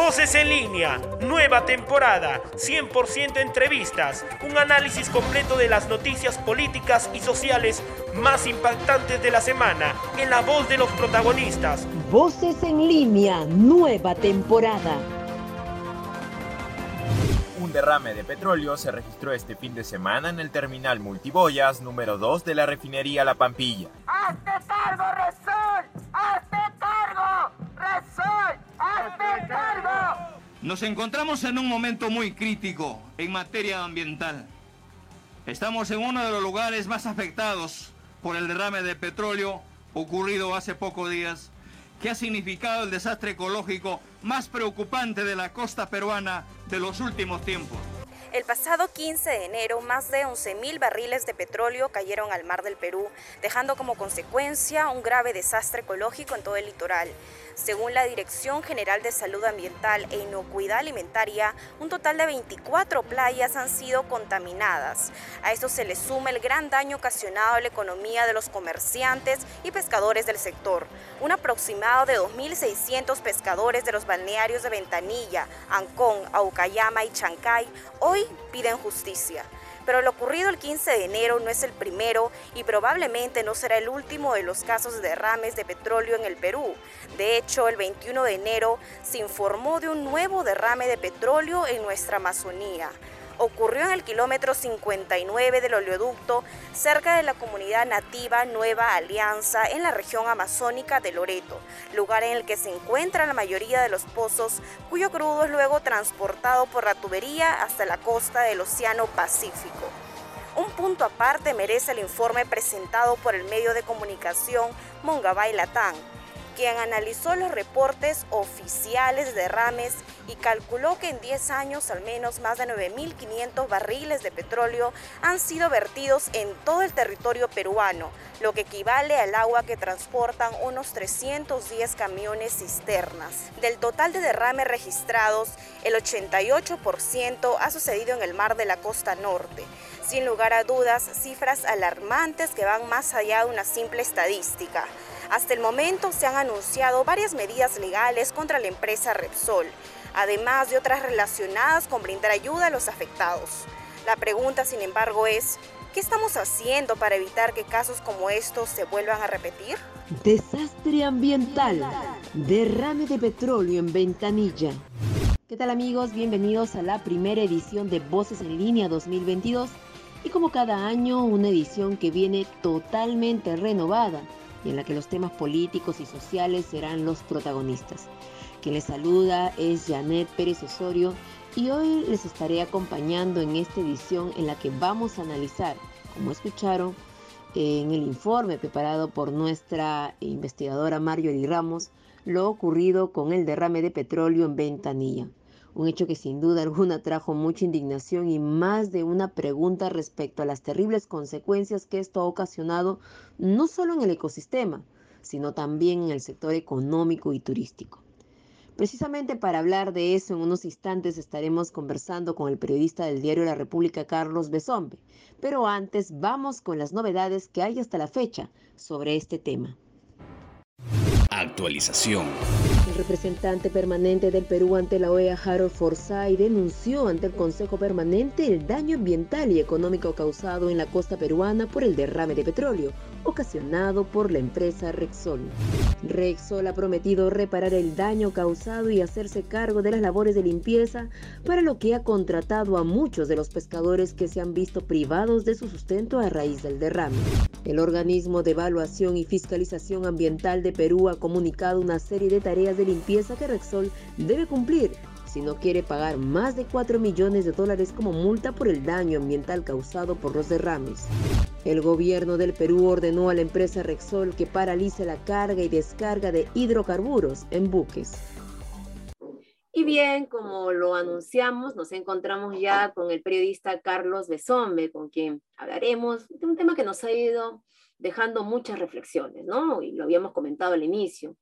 Voces en línea, nueva temporada, 100% entrevistas, un análisis completo de las noticias políticas y sociales más impactantes de la semana, en la voz de los protagonistas. Voces en línea, nueva temporada. Un derrame de petróleo se registró este fin de semana en el terminal Multiboyas número 2 de la refinería La Pampilla. ¡Hazte cargo, Resol! ¡Hazte cargo! ¡Resol! Nos encontramos en un momento muy crítico en materia ambiental. Estamos en uno de los lugares más afectados por el derrame de petróleo ocurrido hace pocos días, que ha significado el desastre ecológico más preocupante de la costa peruana de los últimos tiempos. El pasado 15 de enero, más de 11.000 barriles de petróleo cayeron al mar del Perú, dejando como consecuencia un grave desastre ecológico en todo el litoral. Según la Dirección General de Salud Ambiental e Inocuidad Alimentaria, un total de 24 playas han sido contaminadas. A esto se le suma el gran daño ocasionado a la economía de los comerciantes y pescadores del sector. Un aproximado de 2.600 pescadores de los balnearios de Ventanilla, Ancón, Aucayama y Chancay hoy piden justicia. Pero lo ocurrido el 15 de enero no es el primero y probablemente no será el último de los casos de derrames de petróleo en el Perú. De hecho, el 21 de enero se informó de un nuevo derrame de petróleo en nuestra Amazonía ocurrió en el kilómetro 59 del oleoducto, cerca de la comunidad nativa Nueva Alianza, en la región amazónica de Loreto, lugar en el que se encuentra la mayoría de los pozos, cuyo crudo es luego transportado por la tubería hasta la costa del Océano Pacífico. Un punto aparte merece el informe presentado por el medio de comunicación Mongabay Latán, quien analizó los reportes oficiales de derrames y calculó que en 10 años al menos más de 9.500 barriles de petróleo han sido vertidos en todo el territorio peruano, lo que equivale al agua que transportan unos 310 camiones cisternas. Del total de derrames registrados, el 88% ha sucedido en el mar de la costa norte. Sin lugar a dudas, cifras alarmantes que van más allá de una simple estadística. Hasta el momento se han anunciado varias medidas legales contra la empresa Repsol, además de otras relacionadas con brindar ayuda a los afectados. La pregunta, sin embargo, es, ¿qué estamos haciendo para evitar que casos como estos se vuelvan a repetir? Desastre ambiental. Derrame de petróleo en Ventanilla. ¿Qué tal amigos? Bienvenidos a la primera edición de Voces en Línea 2022 y como cada año una edición que viene totalmente renovada y en la que los temas políticos y sociales serán los protagonistas. Quien les saluda es Janet Pérez Osorio y hoy les estaré acompañando en esta edición en la que vamos a analizar, como escucharon en el informe preparado por nuestra investigadora Marjorie Ramos, lo ocurrido con el derrame de petróleo en Ventanilla un hecho que sin duda alguna trajo mucha indignación y más de una pregunta respecto a las terribles consecuencias que esto ha ocasionado no solo en el ecosistema, sino también en el sector económico y turístico. Precisamente para hablar de eso en unos instantes estaremos conversando con el periodista del diario La República, Carlos Besombe. Pero antes vamos con las novedades que hay hasta la fecha sobre este tema. Actualización. El representante permanente del Perú ante la OEA, Harold Forsyth, denunció ante el Consejo Permanente el daño ambiental y económico causado en la costa peruana por el derrame de petróleo ocasionado por la empresa Rexol. Rexol ha prometido reparar el daño causado y hacerse cargo de las labores de limpieza, para lo que ha contratado a muchos de los pescadores que se han visto privados de su sustento a raíz del derrame. El organismo de evaluación y fiscalización ambiental de Perú ha comunicado una serie de tareas de limpieza que Rexol debe cumplir si no quiere pagar más de 4 millones de dólares como multa por el daño ambiental causado por los derrames. El gobierno del Perú ordenó a la empresa Rexol que paralice la carga y descarga de hidrocarburos en buques. Y bien, como lo anunciamos, nos encontramos ya con el periodista Carlos Besombe, con quien hablaremos de un tema que nos ha ido dejando muchas reflexiones, ¿no? Y lo habíamos comentado al inicio.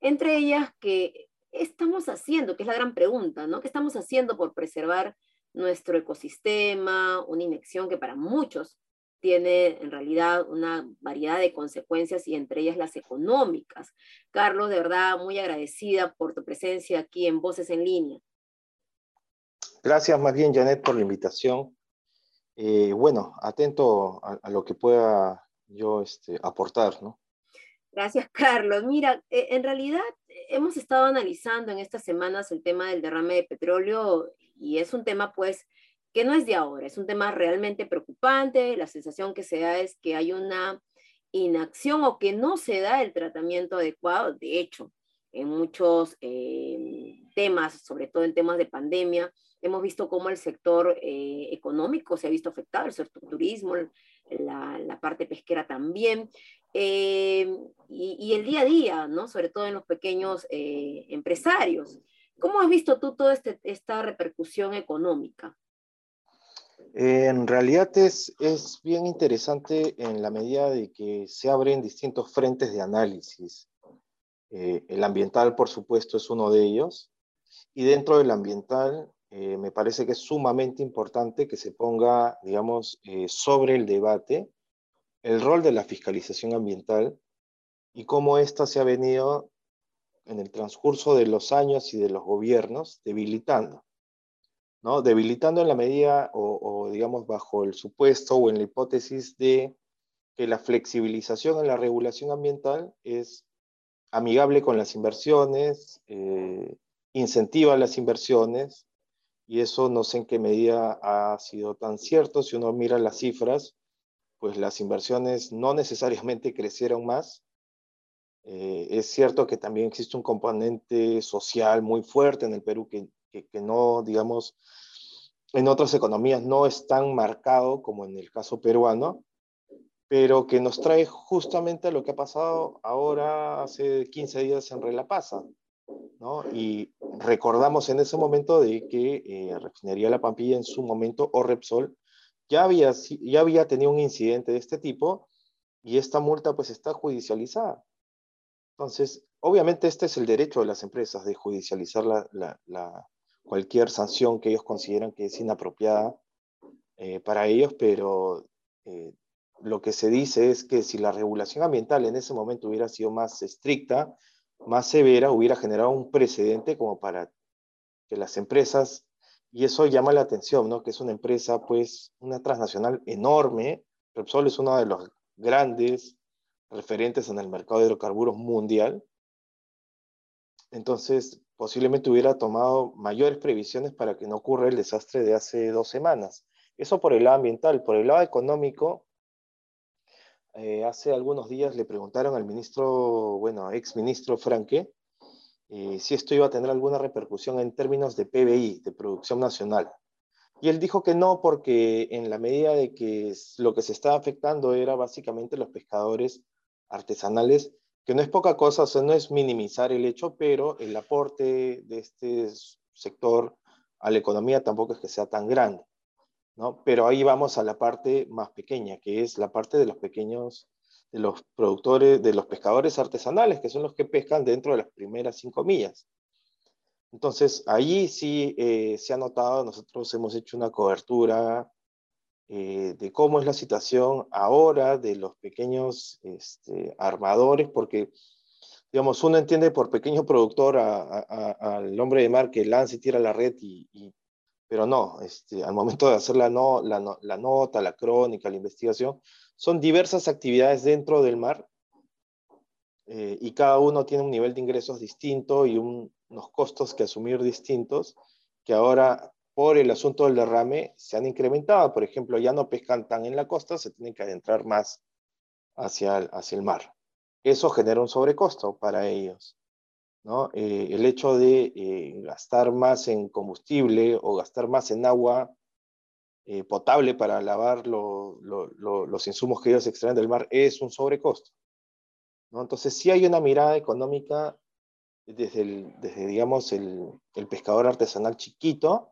Entre ellas, que estamos haciendo? Que es la gran pregunta, ¿no? ¿Qué estamos haciendo por preservar nuestro ecosistema, una inyección que para muchos tiene en realidad una variedad de consecuencias y entre ellas las económicas. Carlos, de verdad, muy agradecida por tu presencia aquí en Voces en Línea. Gracias más bien, Janet, por la invitación. Eh, bueno, atento a, lo que pueda yo este, aportar, ¿no? Gracias, Carlos. Mira, e, en realidad hemos estado analizando en estas semanas el tema del derrame de petróleo y es un tema, pues, que no es de ahora, es un tema realmente preocupante. La sensación que se da es que hay una inacción o que no se da el tratamiento adecuado. De hecho, en muchos eh, temas, sobre todo en temas de pandemia, hemos visto cómo el sector eh, económico se ha visto afectado, el sector turismo, la, parte pesquera también, eh, y, el día a día, ¿no? sobre todo en los pequeños empresarios. ¿Cómo has visto tú toda este, esta repercusión económica? En realidad es, es bien interesante en la medida de que se abren distintos frentes de análisis. Eh, el ambiental, por supuesto, es uno de ellos. Y dentro del ambiental, eh, me parece que es sumamente importante que se ponga, digamos, eh, sobre el debate el rol de la fiscalización ambiental y cómo ésta se ha venido en el transcurso de los años y de los gobiernos debilitando. ¿No? debilitando en la medida o, digamos bajo el supuesto o en la hipótesis de que la flexibilización en la regulación ambiental es amigable con las inversiones, eh, incentiva las inversiones, y eso no sé en qué medida ha sido tan cierto. Si uno mira las cifras, pues las inversiones no necesariamente crecieron más. Eh, es cierto que también existe un componente social muy fuerte en el Perú que que, no, digamos, en otras economías no es tan marcado como en el caso peruano, pero que nos trae justamente lo que ha pasado ahora hace 15 días en Relapasa, ¿no? Y recordamos en ese momento de que eh, Refinería La Pampilla en su momento, o Repsol, ya había, ya había tenido un incidente de este tipo y esta multa pues está judicializada. Entonces, obviamente este es el derecho de las empresas de judicializar la, la, cualquier sanción que ellos consideran que es inapropiada eh, para ellos, pero eh, lo que se dice es que si la regulación ambiental en ese momento hubiera sido más estricta, más severa, hubiera generado un precedente como para que las empresas, y eso llama la atención, ¿no? que es una empresa, pues, una transnacional enorme, Repsol es uno de los grandes referentes en el mercado de hidrocarburos mundial, entonces posiblemente hubiera tomado mayores previsiones para que no ocurra el desastre de hace dos semanas. Eso por el lado ambiental. Por el lado económico, eh, hace algunos días le preguntaron al ministro, bueno, ex ministro Franque, eh, si esto iba a tener alguna repercusión en términos de PBI, de producción nacional. Y él dijo que no, porque en la medida de que lo que se estaba afectando era básicamente los pescadores artesanales que no es poca cosa, o sea, no es minimizar el hecho, pero el aporte de este sector a la economía tampoco es que sea tan grande, ¿no? Pero ahí vamos a la parte más pequeña, que es la parte de los pequeños, de los productores, de los pescadores artesanales, que son los que pescan dentro de las primeras cinco millas. Entonces, ahí sí eh, se ha notado, nosotros hemos hecho una cobertura eh, de cómo es la situación ahora de los pequeños este, armadores, porque, digamos, uno entiende por pequeño productor al hombre de mar que lanza y tira la red, y, pero no, este, al momento de hacer la, no, la, nota, la crónica, la investigación, son diversas actividades dentro del mar eh, y cada uno tiene un nivel de ingresos distinto y unos costos que asumir distintos que ahora por el asunto del derrame se han incrementado. Por ejemplo, ya no pescan tan en la costa, se tienen que adentrar más hacia el, hacia el mar. Eso genera un sobrecosto para ellos. ¿no? Eh, el hecho de eh, gastar más en combustible o gastar más en agua eh, potable para lavar los insumos que ellos extraen del mar es un sobrecosto. ¿no? Entonces, sí hay una mirada económica desde, el, desde digamos, el, el pescador artesanal chiquito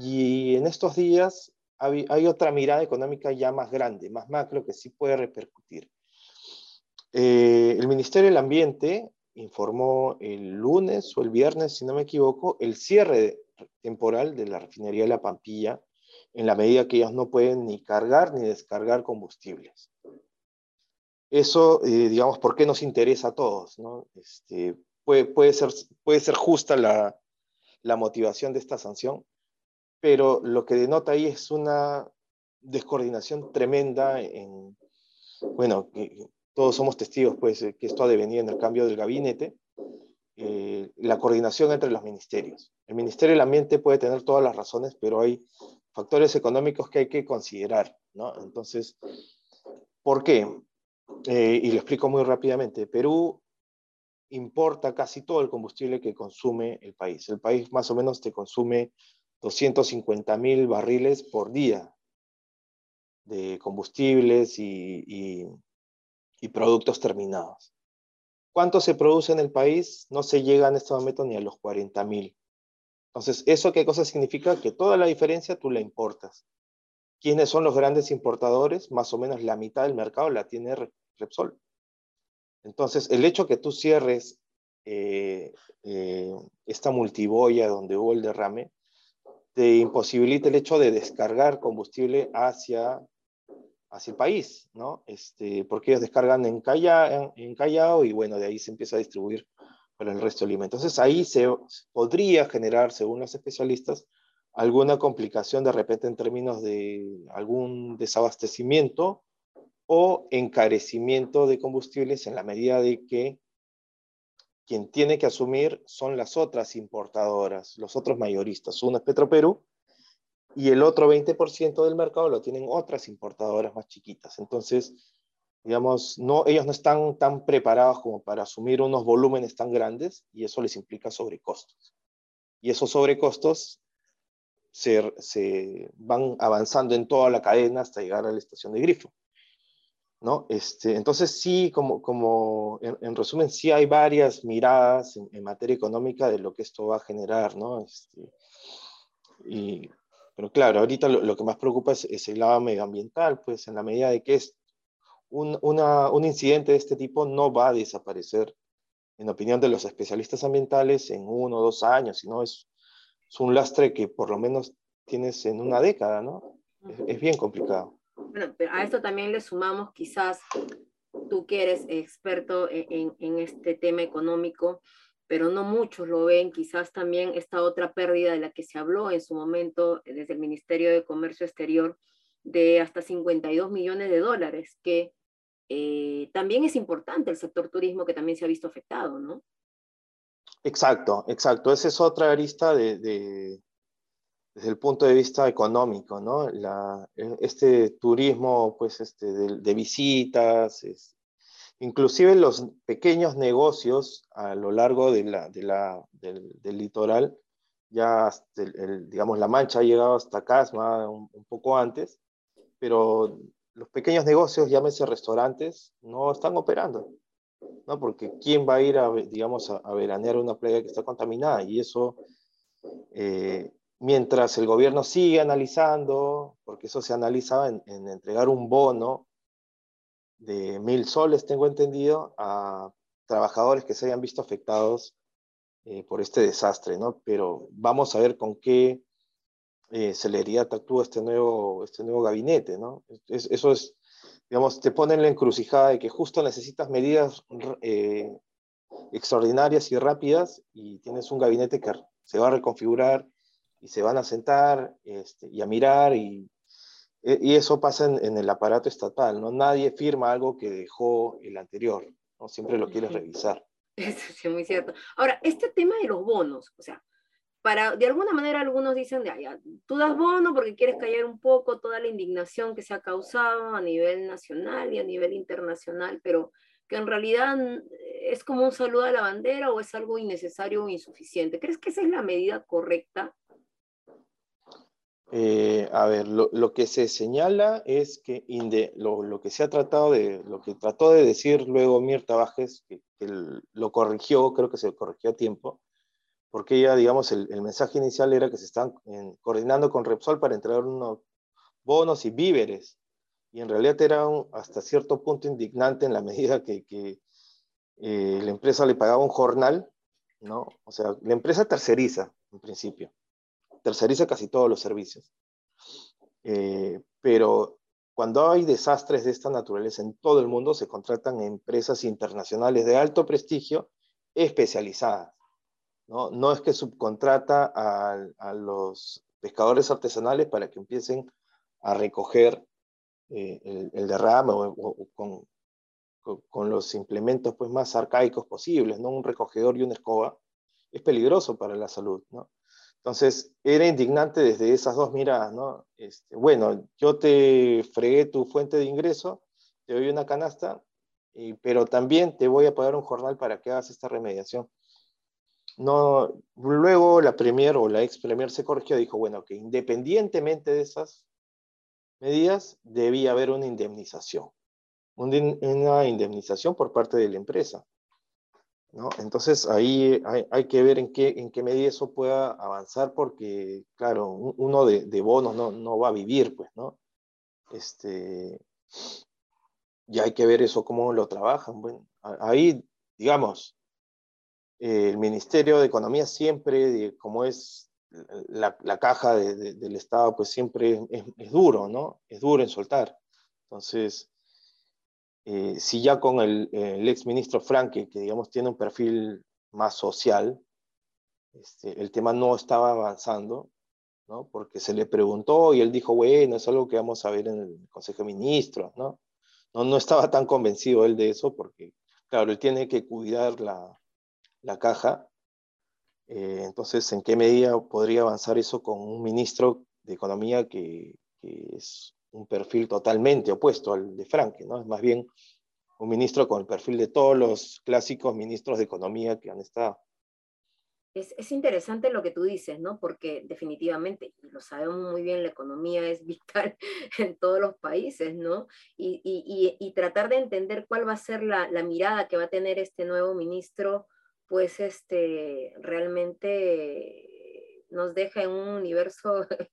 y en estos días hay, otra mirada económica ya más grande, más macro, que sí puede repercutir. Eh, el Ministerio del Ambiente informó el lunes o el viernes, si no me equivoco, el cierre temporal de la refinería de La Pampilla en la medida que ellos no pueden ni cargar ni descargar combustibles. Eso, eh, digamos, ¿por qué nos interesa a todos? ¿no? Este, puede, puede, ser, puede ser justa la, la motivación de esta sanción, pero lo que denota ahí es una descoordinación tremenda en, bueno, todos somos testigos, pues, que esto ha devenido en el cambio del gabinete, eh, la coordinación entre los ministerios. El Ministerio del Ambiente puede tener todas las razones, pero hay factores económicos que hay que considerar, ¿no? Entonces, ¿por qué? Eh, y lo explico muy rápidamente. Perú importa casi todo el combustible que consume el país. El país más o menos te consume 250 mil barriles por día de combustibles y, productos terminados. ¿Cuánto se produce en el país? No se llega en este momento ni a los 40 mil. Entonces, ¿eso qué cosa significa? Que toda la diferencia tú la importas. ¿Quiénes son los grandes importadores? Más o menos la mitad del mercado la tiene Repsol. Entonces, el hecho que tú cierres eh, eh, esta multiboya donde hubo el derrame, imposibilita el hecho de descargar combustible hacia, hacia el país, ¿no? Este, porque ellos descargan en, Callao, y bueno, de ahí se empieza a distribuir para el resto del alimentos. Entonces ahí se podría generar, según los especialistas, alguna complicación de repente en términos de algún desabastecimiento o encarecimiento de combustibles en la medida de que quien tiene que asumir son las otras importadoras, los otros mayoristas. Uno es Petroperú y el otro 20% del mercado lo tienen otras importadoras más chiquitas. Entonces, digamos, no, ellos no están tan preparados como para asumir unos volúmenes tan grandes y eso les implica sobrecostos. Y esos sobrecostos se, se van avanzando en toda la cadena hasta llegar a la estación de grifo. ¿No? Este, entonces sí, como, como en, resumen, sí hay varias miradas en, materia económica de lo que esto va a generar, ¿no? Este, y, pero claro, ahorita lo, que más preocupa es, el lado medioambiental, pues en la medida de que es un, una, un incidente de este tipo no va a desaparecer, en opinión de los especialistas ambientales, en uno o dos años, sino es, es un lastre que por lo menos tienes en una década, ¿no? es bien complicado. Bueno, pero a esto también le sumamos quizás tú que eres experto e-, en, en, este tema económico, pero no muchos lo ven, quizás también esta otra pérdida de la que se habló en su momento desde el Ministerio de Comercio Exterior de hasta 52 millones de dólares, que eh, también es importante el sector turismo que también se ha visto afectado, ¿no? Exacto, exacto. Esa es otra arista de, de, desde el punto de vista económico, ¿no? La, e, este turismo, pues, este, de, visitas, inclusive los pequeños negocios a lo largo de la, de la, del, litoral, ya, el, digamos, La Mancha ha llegado hasta Casma un, un, poco antes, pero los pequeños negocios, llámese restaurantes, no están operando, ¿no? Porque ¿quién va a ir, a, digamos, a, a veranear una playa que está contaminada? Y eso... Eh, mientras el gobierno sigue analizando, porque eso se analizaba en, entregar un bono de mil soles, tengo entendido, a trabajadores que se hayan visto afectados eh, por este desastre, ¿no? Pero vamos a ver con qué eh, celeridad actúa este nuevo, este nuevo gabinete, ¿no? eso es, digamos, te pone en la encrucijada de que justo necesitas medidas eh, extraordinarias y rápidas y tienes un gabinete que se va a reconfigurar y se van a sentar este, y a mirar y, e, y eso pasa en, el aparato estatal, ¿no? Nadie firma algo que dejó el anterior, ¿no? Siempre lo quieres revisar. Eso sí, es muy cierto. Ahora, este tema de los bonos, o sea, para, de alguna manera algunos dicen, de, ya, tú das bono porque quieres callar un poco toda la indignación que se ha causado a nivel nacional y a nivel internacional, pero que en realidad es como un saludo a la bandera o es algo innecesario o insuficiente. ¿Crees que esa es la medida correcta eh, a ver, lo, que se señala es que lo, que se ha tratado de, lo que trató de decir luego Mirta Bajes, que, lo corrigió, creo que se corrigió a tiempo, porque ella, digamos, el, mensaje inicial era que se están coordinando con Repsol para entregar unos bonos y víveres, y en realidad era hasta cierto punto indignante en la medida que, eh, la empresa le pagaba un jornal, ¿no? O sea, la empresa terceriza, en principio terceriza casi todos los servicios. Eh, pero cuando hay desastres de esta naturaleza en todo el mundo, se contratan empresas internacionales de alto prestigio especializadas. No, no es que subcontrata a, los pescadores artesanales para que empiecen a recoger eh, el, derrame o, con, con, los implementos pues, más arcaicos posibles, ¿no? un recogedor y una escoba, es peligroso para la salud. ¿no? Entonces, era indignante desde esas dos miradas, ¿no? Este, bueno, yo te fregué tu fuente de ingreso, te doy una canasta, pero también te voy a pagar un jornal para que hagas esta remediación. No, luego la Premier o la ex Premier se corrigió y dijo, bueno, que independientemente de esas medidas, debía haber una indemnización, una indemnización por parte de la empresa. ¿No? Entonces ahí hay, que ver en qué, en qué medida eso pueda avanzar porque, claro, uno de, bonos no, no, va a vivir, pues, ¿no? Este, y hay que ver eso cómo lo trabajan. Bueno, ahí, digamos, el Ministerio de Economía siempre, como es la, la caja del Estado, pues siempre es, es, duro, ¿no? Es duro en soltar. Entonces, eh, si ya con el, ex ministro Franke, que digamos tiene un perfil más social, este, el tema no estaba avanzando, ¿no? porque se le preguntó y él dijo, bueno, es algo que vamos a ver en el Consejo de Ministros, ¿no? No, no estaba tan convencido él de eso porque, claro, él tiene que cuidar la, la caja. Eh, entonces, ¿en qué medida podría avanzar eso con un ministro de Economía que, que es un perfil totalmente opuesto al de Franke, ¿no? Es más bien un ministro con el perfil de todos los clásicos ministros de economía que han estado. Es, es, interesante lo que tú dices, ¿no? Porque definitivamente, y lo sabemos muy bien, la economía es vital en todos los países, ¿no? Y, y, y, tratar de entender cuál va a ser la, la, mirada que va a tener este nuevo ministro, pues este, realmente nos deja en un universo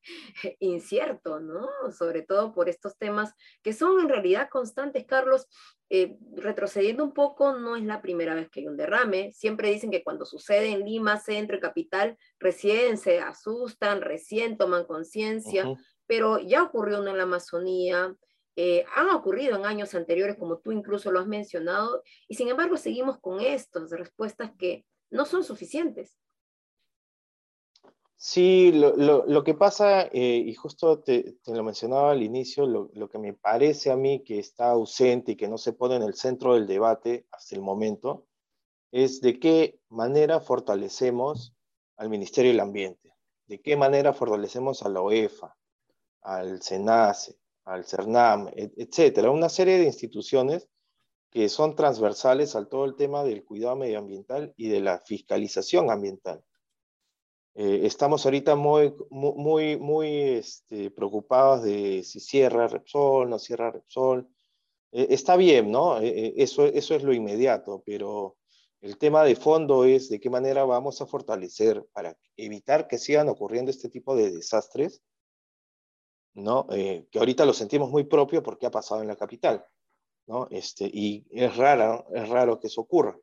incierto, ¿no? Sobre todo por estos temas que son en realidad constantes, Carlos. Eh, retrocediendo un poco, no es la primera vez que hay un derrame. Siempre dicen que cuando sucede en Lima, centro y capital, recién se asustan, recién toman conciencia, pero ya ocurrió uno en la Amazonía, eh, han ocurrido en años anteriores, como tú incluso lo has mencionado, y sin embargo seguimos con estas respuestas que no son suficientes. Sí, lo, que pasa, eh, y justo te, lo mencionaba al inicio, lo, que me parece a mí que está ausente y que no se pone en el centro del debate hasta el momento, es de qué manera fortalecemos al Ministerio del Ambiente, de qué manera fortalecemos a la OEFA, al SENACE, al CERNAM, etcétera, una serie de instituciones que son transversales al todo el tema del cuidado medioambiental y de la fiscalización ambiental. Eh, estamos ahorita muy, muy, muy este, preocupados de si cierra Repsol, no cierra Repsol. Eh, está bien, ¿no? Eh, eso, eso es lo inmediato, pero el tema de fondo es de qué manera vamos a fortalecer para evitar que sigan ocurriendo este tipo de desastres, ¿no? que ahorita lo sentimos muy propio porque ha pasado en la capital, ¿no? Este, y es raro, es raro que eso ocurra.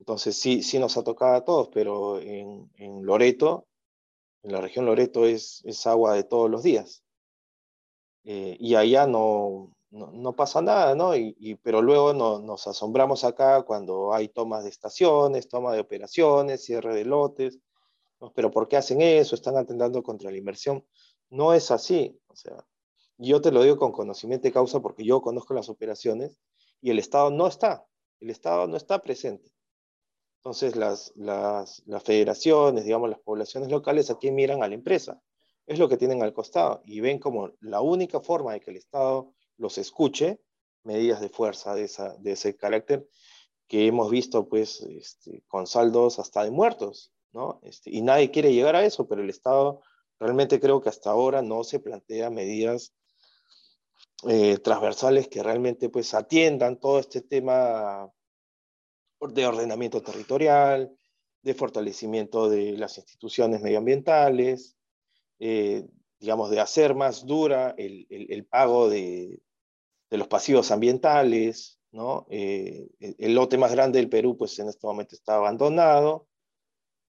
Entonces sí, sí nos ha tocado a todos, pero en, Loreto, en la región Loreto es, agua de todos los días. Eh, y allá no, no, pasa nada, ¿no? Y, pero luego no, nos asombramos acá cuando hay tomas de estaciones, toma de operaciones, cierre de lotes. Pero ¿por qué hacen eso? Están atentando contra la inversión. No es así. O sea, yo te lo digo con conocimiento de causa porque yo conozco las operaciones y el Estado no está. El Estado no está presente. Entonces las, las, federaciones, digamos, las poblaciones locales aquí miran a la empresa. Es lo que tienen al costado y ven como la única forma de que el Estado los escuche, medidas de fuerza de ese carácter que hemos visto pues este, con saldos hasta de muertos, ¿no? Este, y nadie quiere llegar a eso, pero el Estado realmente creo que hasta ahora no se plantea medidas eh, transversales que realmente pues atiendan todo este tema de ordenamiento territorial, de fortalecimiento de las instituciones medioambientales, eh, digamos, de hacer más dura el, el, pago de, de, los pasivos ambientales, ¿no? Eh, el lote más grande del Perú, pues en este momento está abandonado,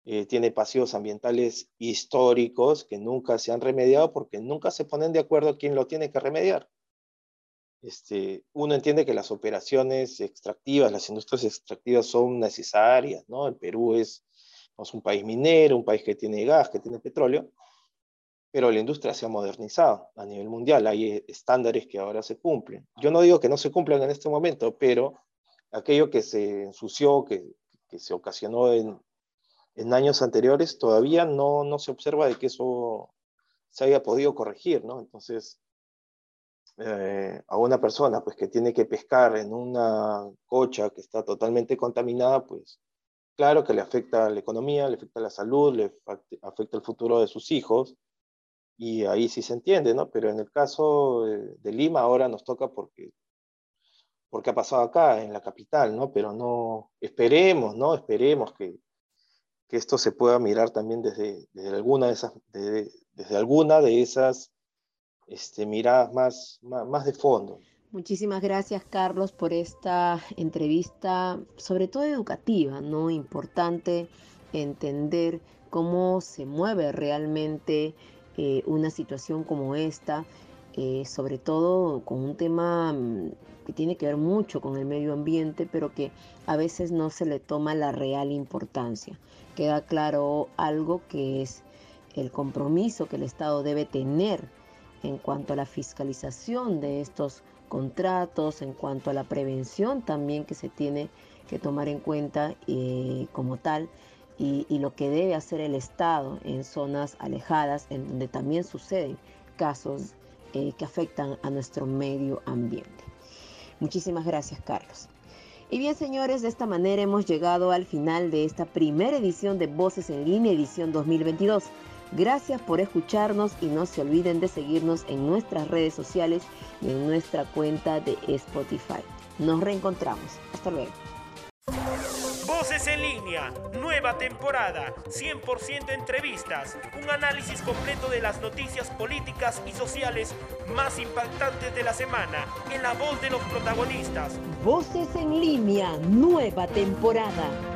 eh, tiene pasivos ambientales históricos que nunca se han remediado porque nunca se ponen de acuerdo quién lo tiene que remediar. Este, uno entiende que las operaciones extractivas, las industrias extractivas son necesarias, ¿no? El Perú es, es un país minero, un país que tiene gas, que tiene petróleo, pero la industria se ha modernizado a nivel mundial, hay estándares que ahora se cumplen. Yo no digo que no se cumplan en este momento, pero aquello que se ensució, que, que se ocasionó en, en, años anteriores, todavía no, no se observa de que eso se haya podido corregir, ¿no? Entonces, eh, a una persona pues, que tiene que pescar en una cocha que está totalmente contaminada, pues claro que le afecta a la economía, le afecta a la salud, le afecta el futuro de sus hijos, y ahí sí se entiende, ¿no? Pero en el caso de, Lima ahora nos toca porque, porque ha pasado acá, en la capital, ¿no? Pero no, esperemos, ¿no? Esperemos que, que esto se pueda mirar también desde, desde alguna de esas, desde, alguna de esas este, miradas más, más, de fondo. Muchísimas gracias, Carlos, por esta entrevista, sobre todo educativa, ¿no? Importante entender cómo se mueve realmente eh, una situación como esta, eh, sobre todo con un tema mm, que tiene que ver mucho con el medio ambiente, pero que a veces no se le toma la real importancia. Queda claro algo que es el compromiso que el Estado debe tener en cuanto a la fiscalización de estos contratos, en cuanto a la prevención también que se tiene que tomar en cuenta eh, como tal y, lo que debe hacer el Estado en zonas alejadas, en donde también suceden casos eh, que afectan a nuestro medio ambiente. Muchísimas gracias, Carlos. Y bien, señores, de esta manera hemos llegado al final de esta primera edición de Voces en Línea, edición 2022. Gracias por escucharnos y no se olviden de seguirnos en nuestras redes sociales y en nuestra cuenta de Spotify. Nos reencontramos. Hasta luego. Voces en línea, nueva temporada, 100% entrevistas, un análisis completo de las noticias políticas y sociales más impactantes de la semana, en la voz de los protagonistas. Voces en línea, nueva temporada.